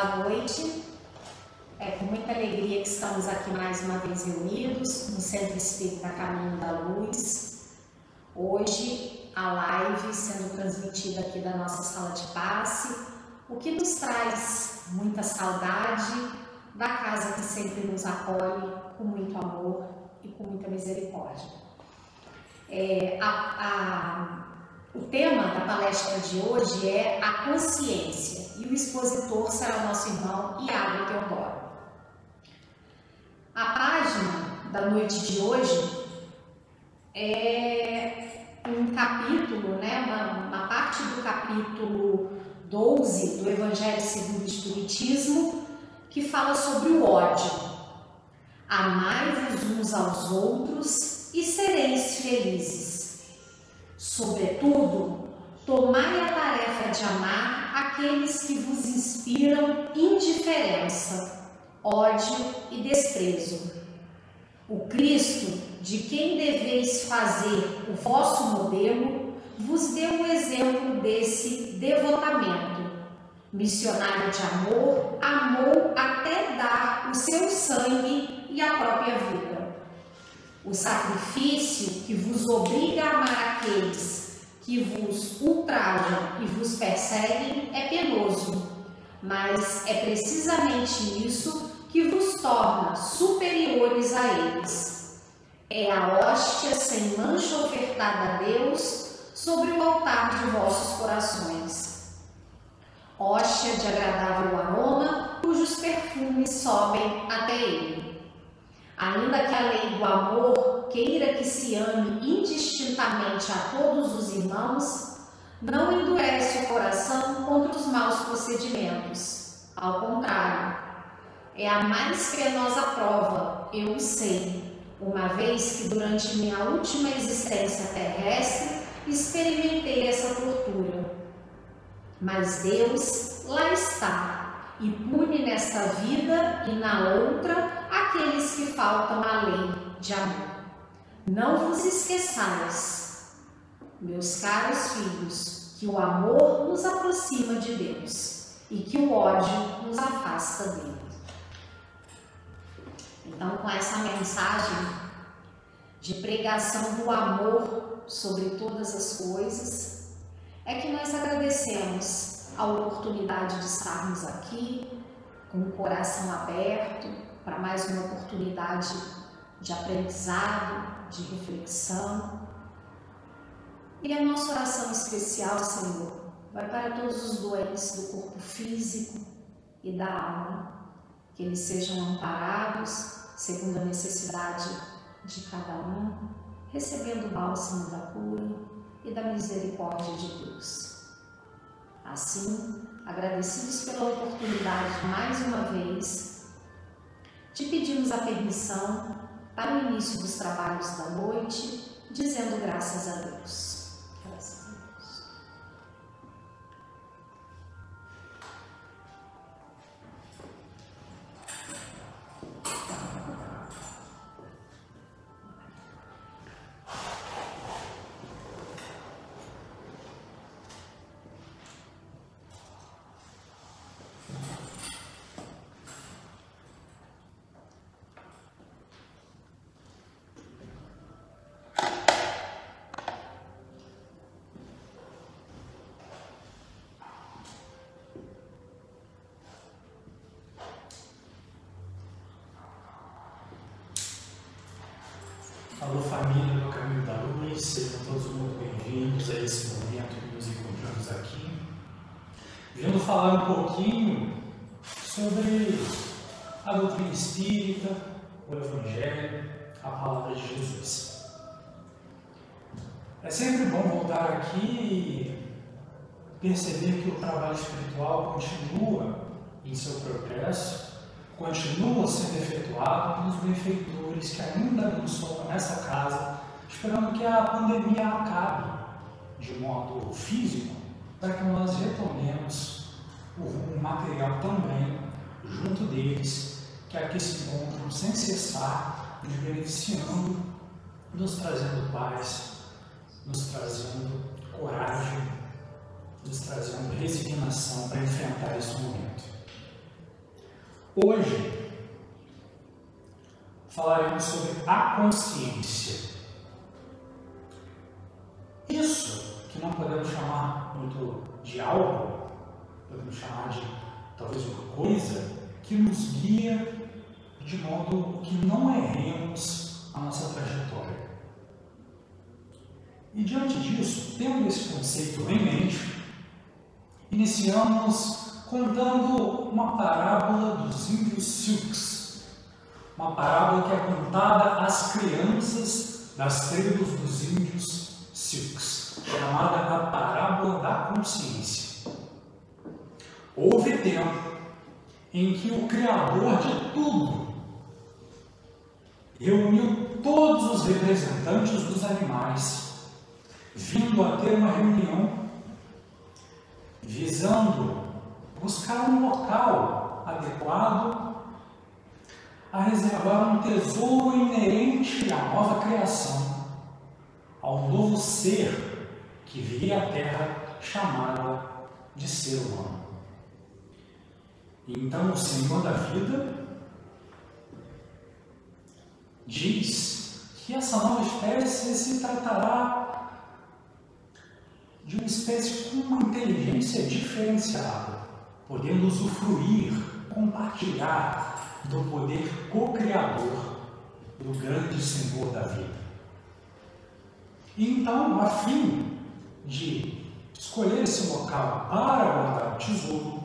Boa noite. É com muita alegria que estamos aqui mais uma vez reunidos no Centro Espírita Caminho da Luz. Hoje, a live sendo transmitida aqui da nossa sala de passe, o que nos traz muita saudade da casa que sempre nos acolhe com muito amor e com muita misericórdia. É, a, a, o tema da palestra de hoje é a consciência e o expositor será o nosso irmão Iago Teodoro. A página da noite de hoje é um capítulo, né, uma, uma parte do capítulo 12 do Evangelho segundo o Espiritismo, que fala sobre o ódio. Amai-vos uns aos outros e sereis felizes. Sobretudo, tomai a tarefa de amar aqueles que vos inspiram indiferença ódio e desprezo. O Cristo, de quem deveis fazer o vosso modelo, vos deu um exemplo desse devotamento. Missionário de amor, amou até dar o seu sangue e a própria vida. O sacrifício que vos obriga a amar aqueles que vos ultrajam e vos perseguem é penoso, mas é precisamente isso que vos torna superiores a eles. É a hóstia sem mancha ofertada a Deus sobre o altar de vossos corações. Hóstia de agradável aroma, cujos perfumes sobem até ele. Ainda que a lei do amor queira que se ame indistintamente a todos os irmãos, não endurece o coração contra os maus procedimentos. Ao contrário, é a mais penosa prova, eu o sei, uma vez que durante minha última existência terrestre experimentei essa tortura. Mas Deus lá está e pune nesta vida e na outra aqueles que faltam lei de amor. Não vos esqueçais, meus caros filhos, que o amor nos aproxima de Deus e que o ódio nos afasta dele. Então, com essa mensagem de pregação do amor sobre todas as coisas, é que nós agradecemos a oportunidade de estarmos aqui com o coração aberto para mais uma oportunidade de aprendizado, de reflexão. E a nossa oração especial, Senhor, vai para todos os doentes do corpo físico e da alma, que eles sejam amparados segundo a necessidade de cada um, recebendo o bálsamo da cura e da misericórdia de Deus. Assim, agradecidos pela oportunidade mais uma vez, te pedimos a permissão para o início dos trabalhos da noite, dizendo graças a Deus. Falar um pouquinho sobre a doutrina espírita, o Evangelho, a palavra de Jesus. É sempre bom voltar aqui e perceber que o trabalho espiritual continua em seu progresso, continua sendo efetuado pelos benfeitores que ainda não estão nessa casa, esperando que a pandemia acabe de modo físico, para que nós retomemos o material também junto deles, que aqui se encontram sem cessar, nos beneficiando, nos trazendo paz, nos trazendo coragem, nos trazendo resignação para enfrentar esse momento. Hoje falaremos sobre a consciência. Isso que não podemos chamar muito de algo, podemos chamar de talvez uma coisa que nos guia de modo que não erremos a nossa trajetória. E diante disso, tendo esse conceito em mente, iniciamos contando uma parábola dos índios Sioux, uma parábola que é contada às crianças das tribos dos índios Sioux, chamada a parábola da consciência. Houve tempo em que o Criador de tudo reuniu todos os representantes dos animais vindo a ter uma reunião visando buscar um local adequado a reservar um tesouro inerente à nova criação, ao novo ser que viria à Terra chamada de ser humano. Então o Senhor da vida diz que essa nova espécie se tratará de uma espécie com uma inteligência diferenciada, podendo usufruir, compartilhar do poder co-criador do grande Senhor da vida. Então, a fim de escolher esse local para guardar o tesouro,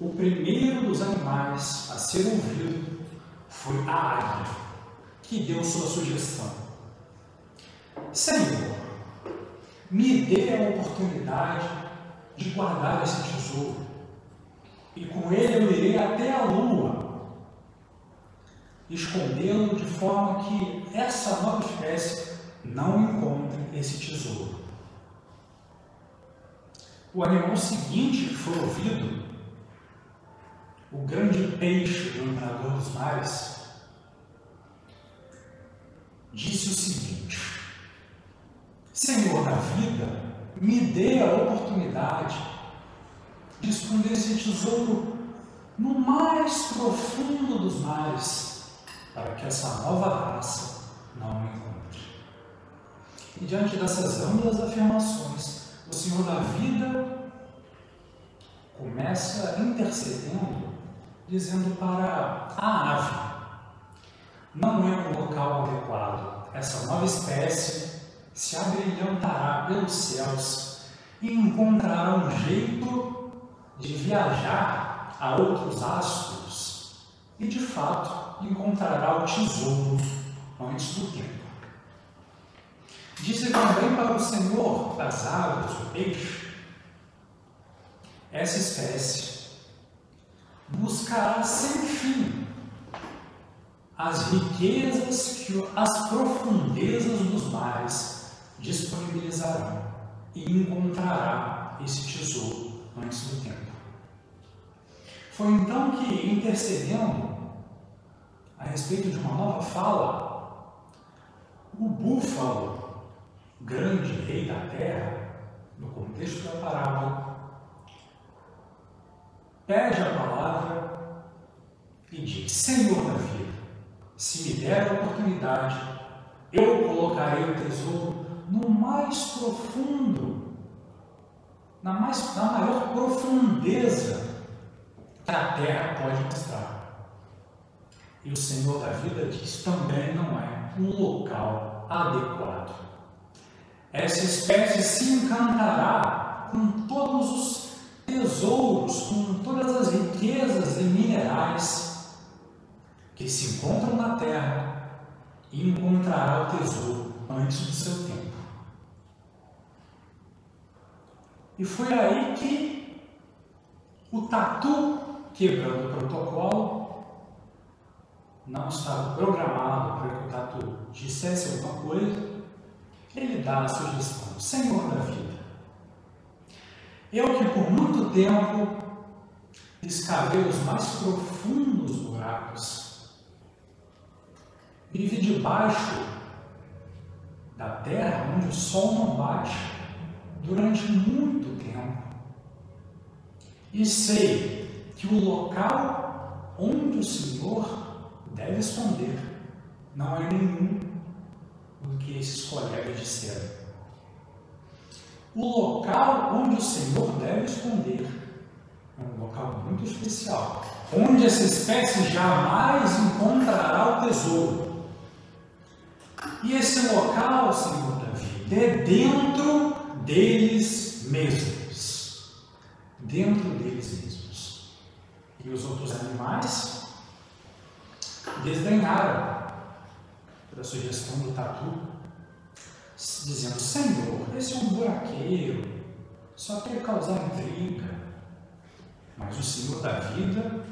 o primeiro dos animais a ser ouvido foi a águia, que deu sua sugestão. Senhor, me dê a oportunidade de guardar esse tesouro. E com ele eu irei até a lua, escondê-lo de forma que essa nova espécie não encontre esse tesouro. O animal seguinte que foi ouvido, o grande peixe do imperador dos mares, disse o seguinte: Senhor da vida, me dê a oportunidade de esconder esse tesouro no mais profundo dos mares, para que essa nova raça não o encontre. E diante dessas amplas afirmações, o Senhor da vida começa intercedendo, dizendo para a ave: não é um local adequado. Essa nova espécie se abrilhantará pelos céus e encontrará um jeito de viajar a outros astros e, de fato, encontrará o tesouro antes do tempo. Disse também para o Senhor das águas, o peixe, essa espécie buscará sem fim as riquezas que as profundezas dos mares disponibilizará e encontrará esse tesouro antes do tempo. Foi então que, intercedendo a respeito de uma nova fala, o búfalo, grande rei da terra, no contexto da parábola, pede a palavra e diz: Senhor da vida, se me der a oportunidade, eu colocarei o tesouro no mais profundo, na, mais, na maior profundeza que a terra pode mostrar. E o Senhor da vida diz: também não é um local adequado. Essa espécie se encantará com todos os tesouros, com todas as riquezas e minerais que se encontram na terra e encontrará o tesouro antes do seu tempo. E foi aí que o tatu, quebrando o protocolo, não estava programado para que o tatu dissesse alguma coisa, ele dá a sugestão: Senhor da vida, eu que por muito tempo escavei os mais profundos buracos, vivi debaixo da terra onde o sol não bate, durante muito tempo. E sei que o local onde o Senhor deve esconder. Não é nenhum do que esses colegas disseram. O local onde o Senhor deve esconder é um local muito especial, onde essa espécie jamais encontrará o tesouro. E esse local, Senhor Davi, é dentro deles mesmos. Dentro deles mesmos. E os outros animais desdenharam da sugestão do tatu, dizendo: Senhor, esse é um buraqueiro, só quer causar intriga. Mas o Senhor da vida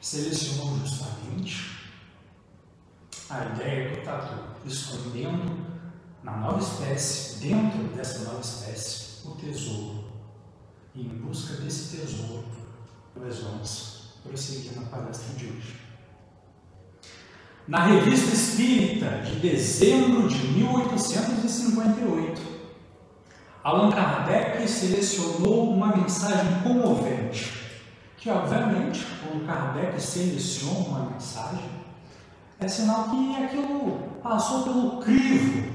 selecionou justamente a ideia do tatu, escondendo na nova espécie, dentro dessa nova espécie, o tesouro. E em busca desse tesouro, nós vamos prosseguir na palestra de hoje. Na Revista Espírita de dezembro de 1858, Allan Kardec selecionou uma mensagem comovente, que obviamente, quando Kardec seleciona uma mensagem, é sinal que aquilo passou pelo crivo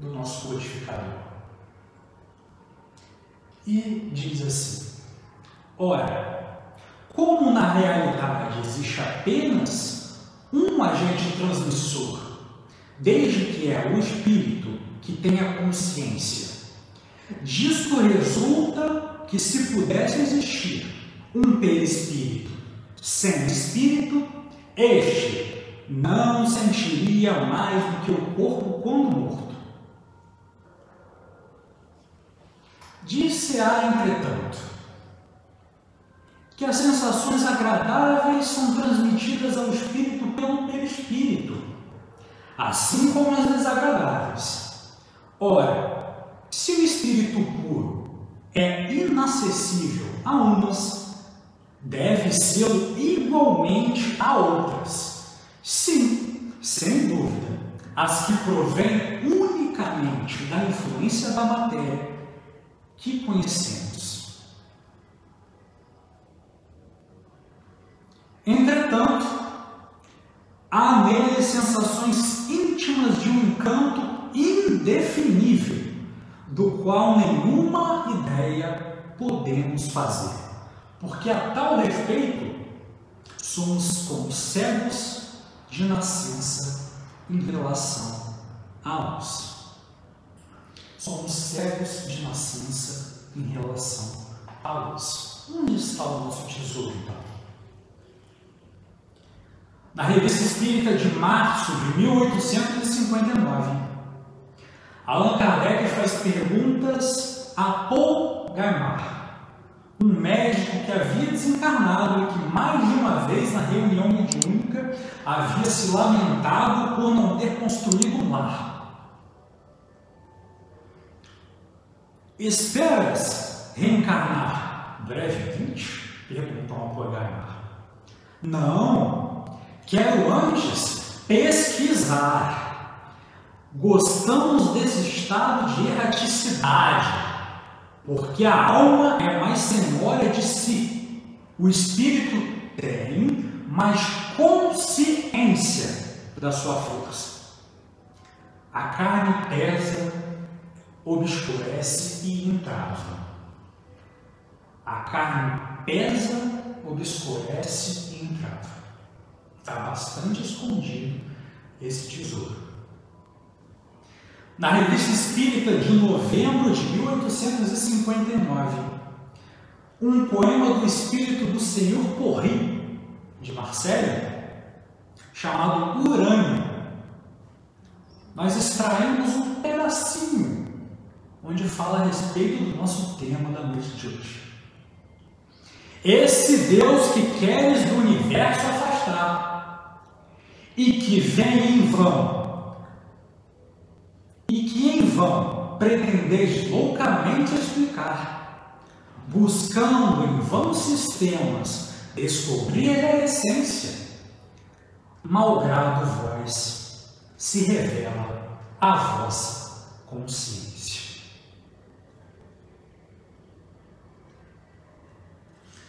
do nosso codificador. E diz assim: Ora, como na realidade existe apenas um agente transmissor, desde que é o espírito que tem a consciência, disto resulta que se pudesse existir um perispírito sem espírito, este não sentiria mais do que o corpo quando morto. Disse-a, entretanto, que as sensações agradáveis são transmitidas ao espírito pelo perispírito, assim como as desagradáveis. Ora, se o espírito puro é inacessível a umas, deve ser igualmente a outras. Sim, sem dúvida, as que provêm unicamente da influência da matéria que conhecemos. Entretanto, há nele sensações íntimas de um encanto indefinível, do qual nenhuma ideia podemos fazer, porque a tal respeito somos como cegos de nascença em relação a luz somos cegos de nascença em relação à luz. Onde está o nosso tesouro, então? Na Revista Espírita de março de 1859, Allan Kardec faz perguntas a Paul Gaimard, um médico que havia desencarnado e que mais de uma vez na reunião mediúnica havia se lamentado por não ter construído um lar Esperas reencarnar brevemente? Perguntou a Pogaimar. Não, quero antes pesquisar. Gostamos desse estado de erraticidade, porque a alma é mais senhora de si. O espírito tem mais consciência da sua força. A carne pesa obscurece e entrava. A carne pesa, obscurece e entrava. Está bastante escondido esse tesouro. Na Revista Espírita de novembro de 1859, um poema do Espírito do Senhor Porri, de Marcelo, chamado Urânio. Nós extraímos um pedacinho onde fala a respeito do nosso tema da noite de hoje. Esse Deus que queres do universo afastar e que vem em vão, e que em vão pretendeis loucamente explicar, buscando em vãos sistemas descobrir a essência, malgrado vós se revela a vossa consciência.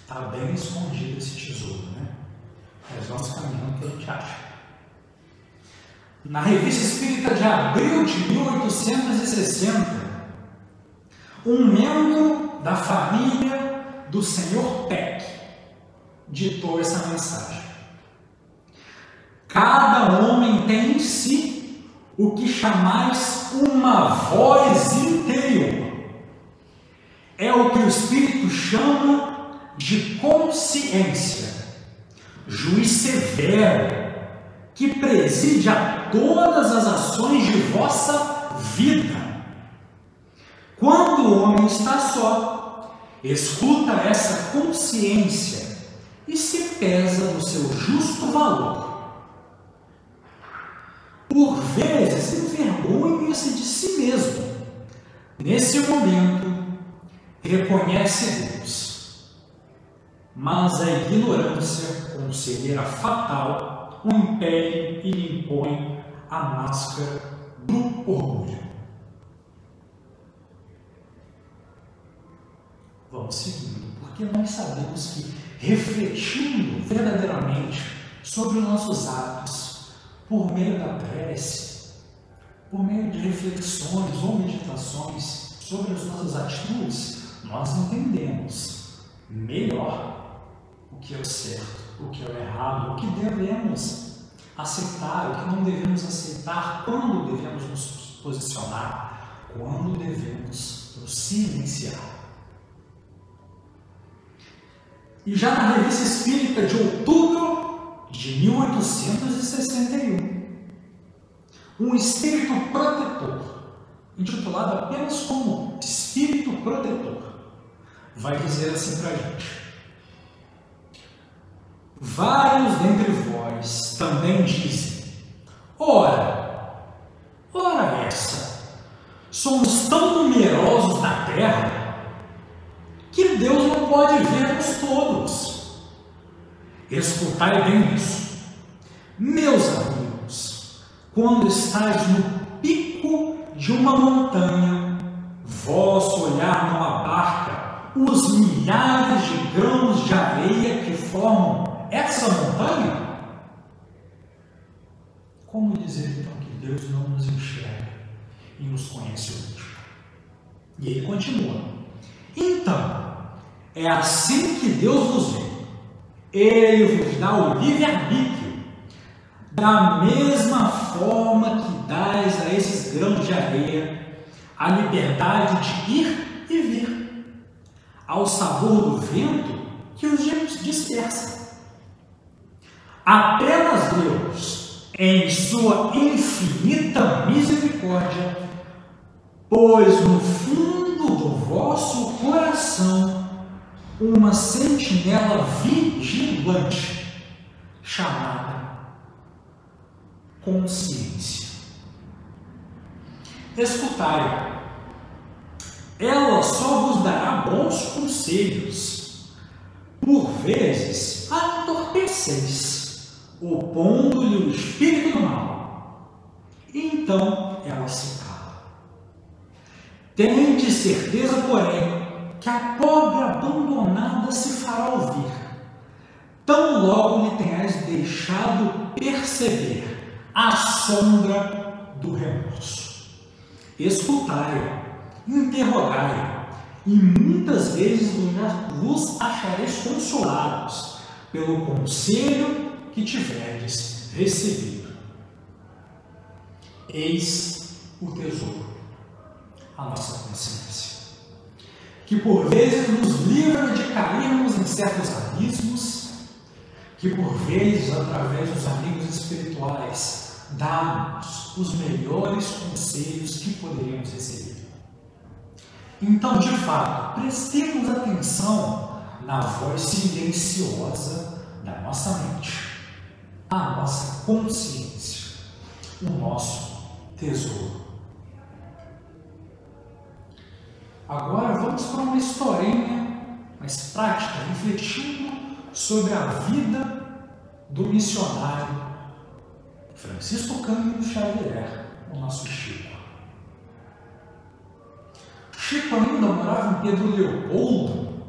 Está bem escondido esse tesouro, né? Mas vamos caminhando que a acha. Na Revista Espírita de abril de 1860, um membro da família do Senhor Peck ditou essa mensagem. Cada homem tem em si o que chamais uma voz interior. É o que o Espírito chama de consciência, juiz severo, que preside a todas as ações de vossa vida. Quando o homem está só, escuta essa consciência e se pesa no seu justo valor. Por vezes envergonha-se de si mesmo. Nesse momento, reconhece Deus. Mas a ignorância conselheira fatal o impele e lhe impõe a máscara do orgulho. Vamos seguindo, porque nós sabemos que refletindo verdadeiramente sobre os nossos atos, por meio da prece, por meio de reflexões ou meditações sobre as nossas atitudes, nós entendemos melhor o que é o certo, o que é o errado, o que devemos aceitar, o que não devemos aceitar, quando devemos nos posicionar, quando devemos nos silenciar. E já na Revista Espírita de outubro de 1861, um espírito protetor, intitulado apenas como Espírito Protetor, vai dizer assim para a gente: Vários dentre vós também dizem, ora, ora essa, somos tão numerosos na terra que Deus não pode ver-nos todos. Escutai bem isso. Meus amigos, quando estáis no pico de uma montanha, vosso olhar não abarca os milhares de grãos de areia que formam essa montanha? Como dizer então que Deus não nos enxerga e nos conhece hoje? E ele continua. Então, é assim que Deus nos vê. Ele vos dá o livre-arbítrio, da mesma forma que dás a esses grãos de areia a liberdade de ir e vir, ao sabor do vento que os dispersa. Apenas Deus, em sua infinita misericórdia, pôs no fundo do vosso coração uma sentinela vigilante chamada consciência. Escutai, ela só vos dará bons conselhos. Por vezes a entorpeceis, opondo-lhe o espírito do mal. Então ela se cala. Tende certeza, porém, que a pobre abandonada se fará ouvir, tão logo lhe tenhas deixado perceber a sombra do remorso. Escutai, interrogai, e muitas vezes vos achareis consolados pelo conselho que tiverdes recebido. Eis o tesouro, a nossa consciência que por vezes nos livra de cairmos em certos abismos, que por vezes, através dos amigos espirituais, dá-nos os melhores conselhos que poderíamos receber. Então, de fato, prestemos atenção na voz silenciosa da nossa mente, a nossa consciência, o nosso tesouro. Agora vamos para uma historinha mais prática, refletindo sobre a vida do missionário Francisco Cândido Xavier, o nosso Chico. Chico ainda morava em Pedro Leopoldo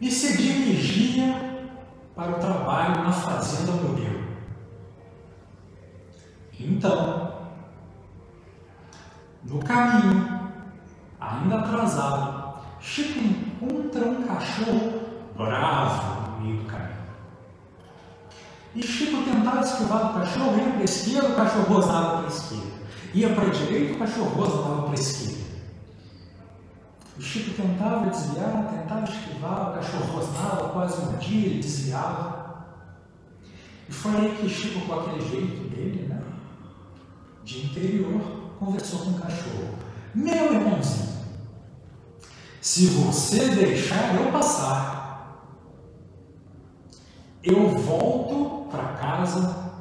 e se dirigia para o trabalho na fazenda modelo. Então, no caminho, ainda atrasado, Chico encontra um cachorro bravo no meio do caminho. E Chico tentava esquivar do cachorro, ia para a esquerda, o cachorro rosnava para a esquerda. Ia para a direita, o cachorro rosnava para a esquerda. O Chico tentava desviar, tentava esquivar, o cachorro rosnava, quase um dia ele desviava. E foi aí que Chico, com aquele jeito dele, né, de interior, conversou com o cachorro. Meu irmãozinho, se você deixar eu passar, eu volto para casa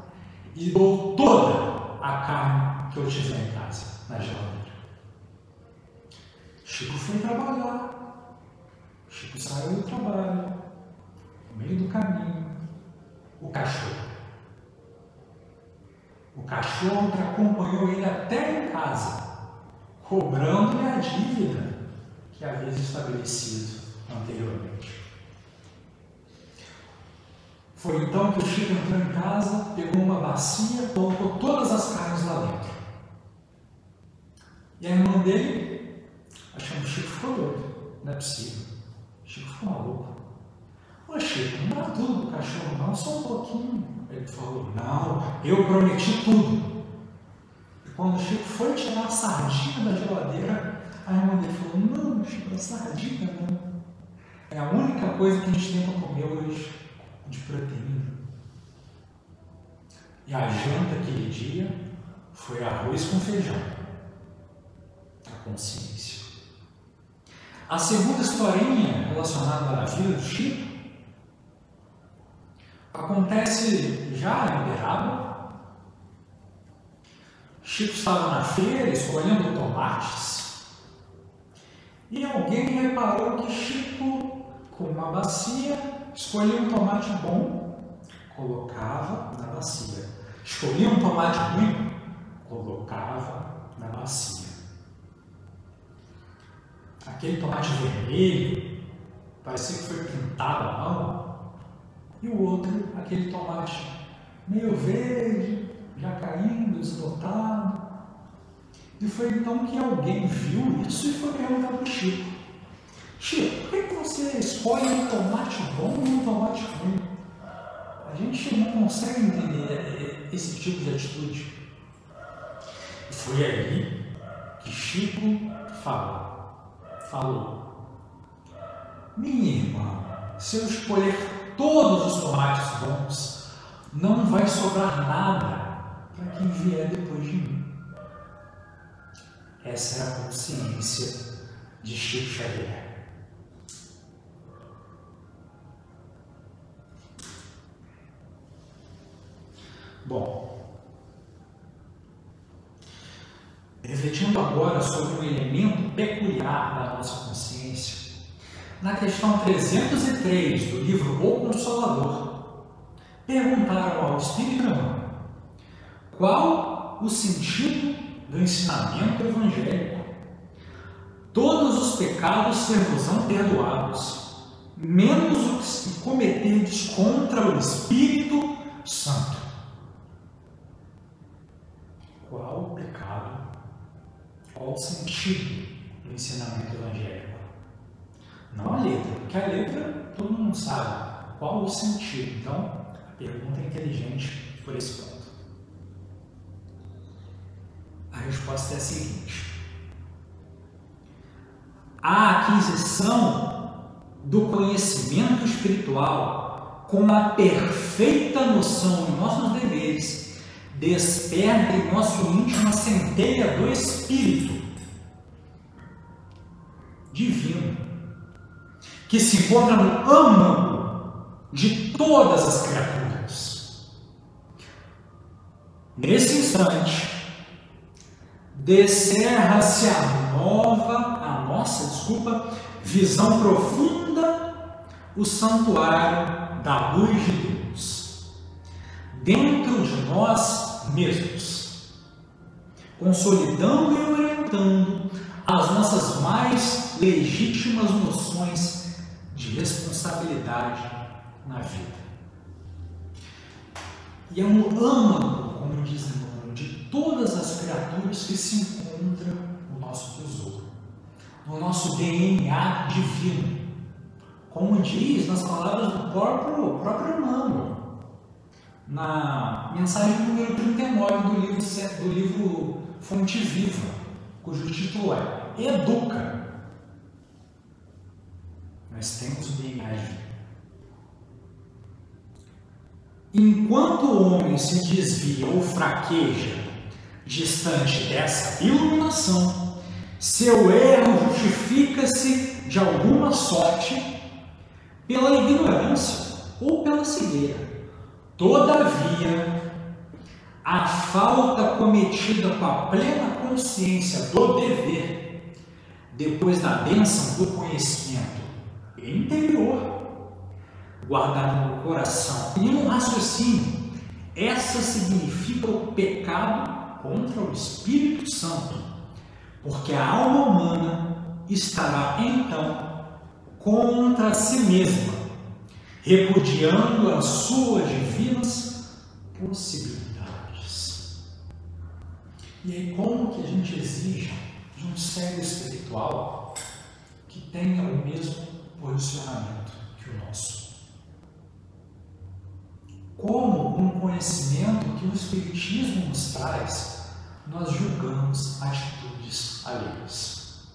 e dou toda a carne que eu tiver em casa, na geladeira. Chico foi trabalhar. Chico saiu do trabalho, no meio do caminho, o cachorro. O cachorro que acompanhou ele até em casa, cobrando-lhe a dívida que havia estabelecido anteriormente. Foi então que o Chico entrou em casa, pegou uma bacia, colocou todas as carnes lá dentro. E a irmã dele, achando que o Chico ficou doido. Não é possível. O Chico ficou maluco. Chico, não dá tudo pro cachorro, não, só um pouquinho. Ele falou, não, eu prometi tudo. E quando o Chico foi tirar a sardinha da geladeira, a irmã dele falou, não, Chico, a sardinha não. É a única coisa que a gente tem para comer hoje de proteína. E a janta aquele dia foi arroz com feijão. A consciência. A segunda historinha relacionada à vida do Chico acontece já em Uberaba. Chico estava na feira escolhendo tomates e alguém reparou que Chico, com uma bacia, escolhia um tomate bom, colocava na bacia. Escolhia um tomate ruim, colocava na bacia. Aquele tomate vermelho, parecia que foi pintado à mão, e o outro, aquele tomate meio verde, já caindo, desbotado. E foi então que alguém viu isso e foi perguntar para o Chico. Chico, por que você escolhe um tomate bom e um tomate ruim? A gente não consegue entender esse tipo de atitude. E foi aí que Chico falou. falou. Minha irmã, se eu escolher todos os tomates bons, não vai sobrar nada para quem vier depois de mim. Essa é a consciência de Chico Xavier. Bom, refletindo agora sobre um elemento peculiar da nossa consciência, na questão 303 do livro O Consolador, perguntaram ao Espírito Emmanuel qual o sentido do ensinamento evangélico. Todos os pecados ser-vos-ão perdoados, menos os que cometerdes contra o Espírito Santo. Qual o pecado? Qual o sentido do ensinamento evangélico? Não a letra, porque a letra todo mundo sabe qual o sentido. Então, a pergunta é inteligente por esse ponto. A resposta é a seguinte: a aquisição do conhecimento espiritual com a perfeita noção de nossos deveres desperta em nosso íntimo a centelha do Espírito divino que se encontra no âmago de todas as criaturas. Nesse instante, descerra-se a nova, a nossa, desculpa, visão profunda, o santuário da luz de Deus, dentro de nós mesmos, consolidando e orientando as nossas mais legítimas noções de responsabilidade na vida. e é um âmago, como diz Emmanuel, de todas as criaturas que se encontram no nosso tesouro, no nosso DNA divino. Como diz nas palavras do próprio, próprio Emmanuel, na mensagem número 39 do livro, do livro Fonte Viva, cujo título é Educa. Nós temos DNA divino. Enquanto o homem se desvia ou fraqueja distante dessa iluminação, seu erro justifica-se de alguma sorte pela ignorância ou pela cegueira. Todavia, a falta cometida com a plena consciência do dever, depois da bênção do conhecimento interior, guardada no coração e no raciocínio, essa significa o pecado contra o Espírito Santo, porque a alma humana estará então contra si mesma, repudiando as suas divinas possibilidades. E aí, como que a gente exige de um ser espiritual que tenha o mesmo posicionamento que o nosso? como com o conhecimento que o Espiritismo nos traz, nós julgamos atitudes alheias.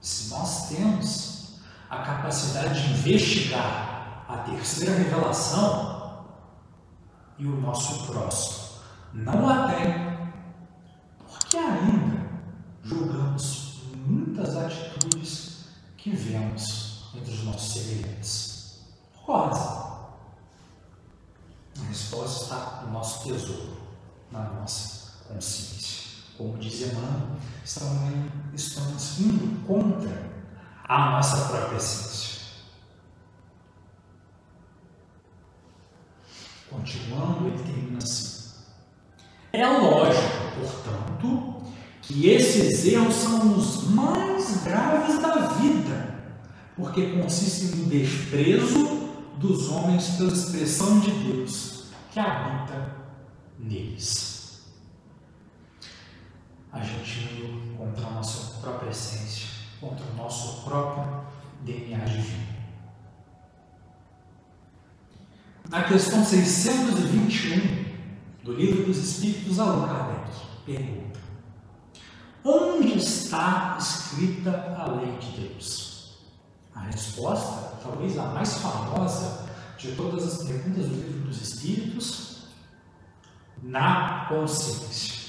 Se nós temos a capacidade de investigar a terceira revelação e o nosso próximo não a tem, porque ainda julgamos muitas atitudes que vemos entre os nossos semelhantes. Concorda? A resposta está no nosso tesouro, na nossa consciência. Como diz Emmanuel, estamos indo contra a nossa própria essência. Continuando, ele termina assim. É lógico, portanto, que esses erros são os mais graves da vida, porque consistem no desprezo dos homens pela expressão de Deus que habita neles. A gente indo contra a nossa própria essência, contra o nosso próprio DNA divino. Na questão 621 do Livro dos Espíritos, Allan Kardec pergunta: Onde está escrita a lei de Deus? A resposta, talvez a mais famosa de todas as perguntas do livro dos Espíritos, na consciência.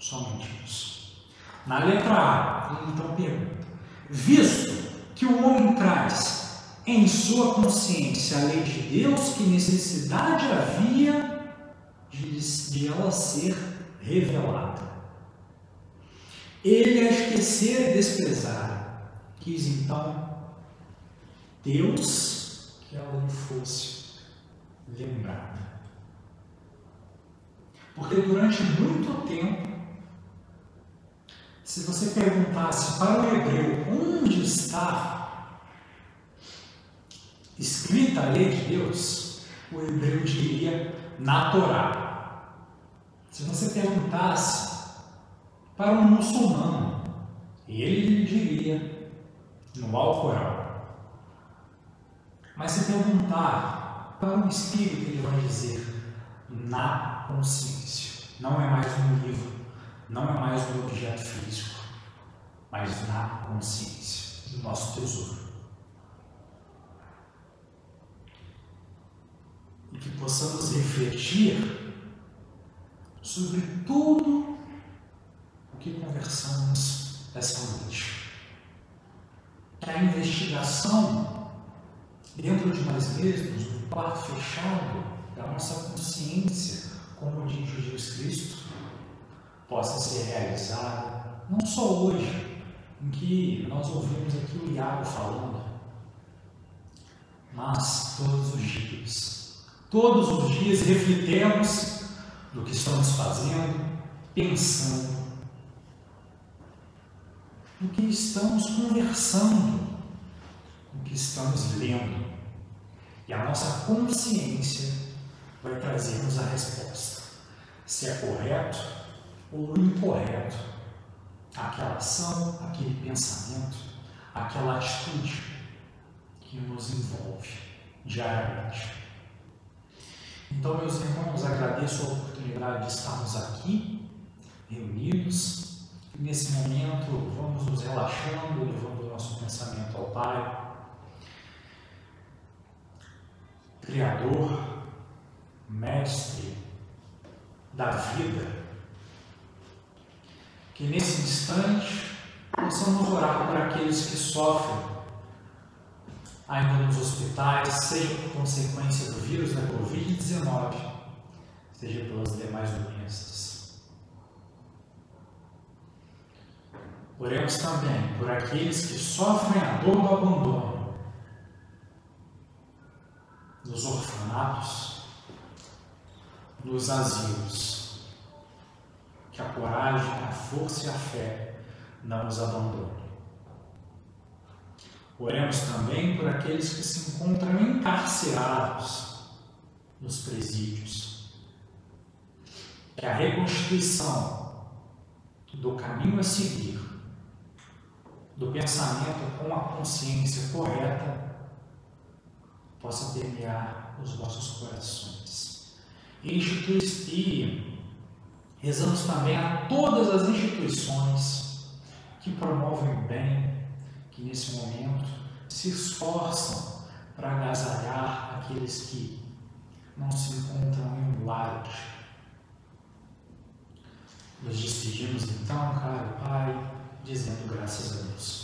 Somente isso. Na letra A, ele então pergunta: visto que o homem traz em sua consciência a lei de Deus, que necessidade havia de, de ela ser revelada? Ele a esquecer e desprezar, quis então Deus que ela lhe fosse lembrada. Porque durante muito tempo, se você perguntasse para o hebreu onde está escrita a lei de Deus, o hebreu diria na Torá. Se você perguntasse para um muçulmano, ele diria no Alcorão. Mas se perguntar para o Espírito, ele vai dizer na consciência. Não é mais um livro, não é mais um objeto físico, mas na consciência, do nosso tesouro. E que possamos refletir sobre tudo o que conversamos essa noite. Que a investigação dentro de nós mesmos, no quarto fechado da nossa consciência, como diz Jesus Cristo, possa ser realizada não só hoje, em que nós ouvimos aqui o Iago falando, mas todos os dias. Todos os dias refletemos no que estamos fazendo, pensando, no que estamos conversando, no que estamos lendo. E a nossa consciência vai trazer-nos a resposta. Se é correto ou incorreto aquela ação, aquele pensamento, aquela atitude que nos envolve diariamente. Então, meus irmãos, agradeço a oportunidade de estarmos aqui, reunidos. Nesse momento, vamos nos relaxando, levando o nosso pensamento ao Pai, Criador, Mestre da vida. Que nesse instante possamos orar por aqueles que sofrem ainda nos hospitais, seja por consequência do vírus da Covid-19, seja pelas demais doenças. Oremos também por aqueles que sofrem a dor do abandono, nos orfanatos, nos asilos. Que a coragem, a força e a fé não os abandonem. Oremos também por aqueles que se encontram encarcerados nos presídios. Que a reconstituição do caminho a seguir, do pensamento com a consciência correta, possa permear os vossos corações. E rezamos também a todas as instituições que promovem o bem que nesse momento se esforçam para agasalhar aqueles que não se encontram em um lar. Nos despedimos então, caro Pai, dizendo graças a Deus.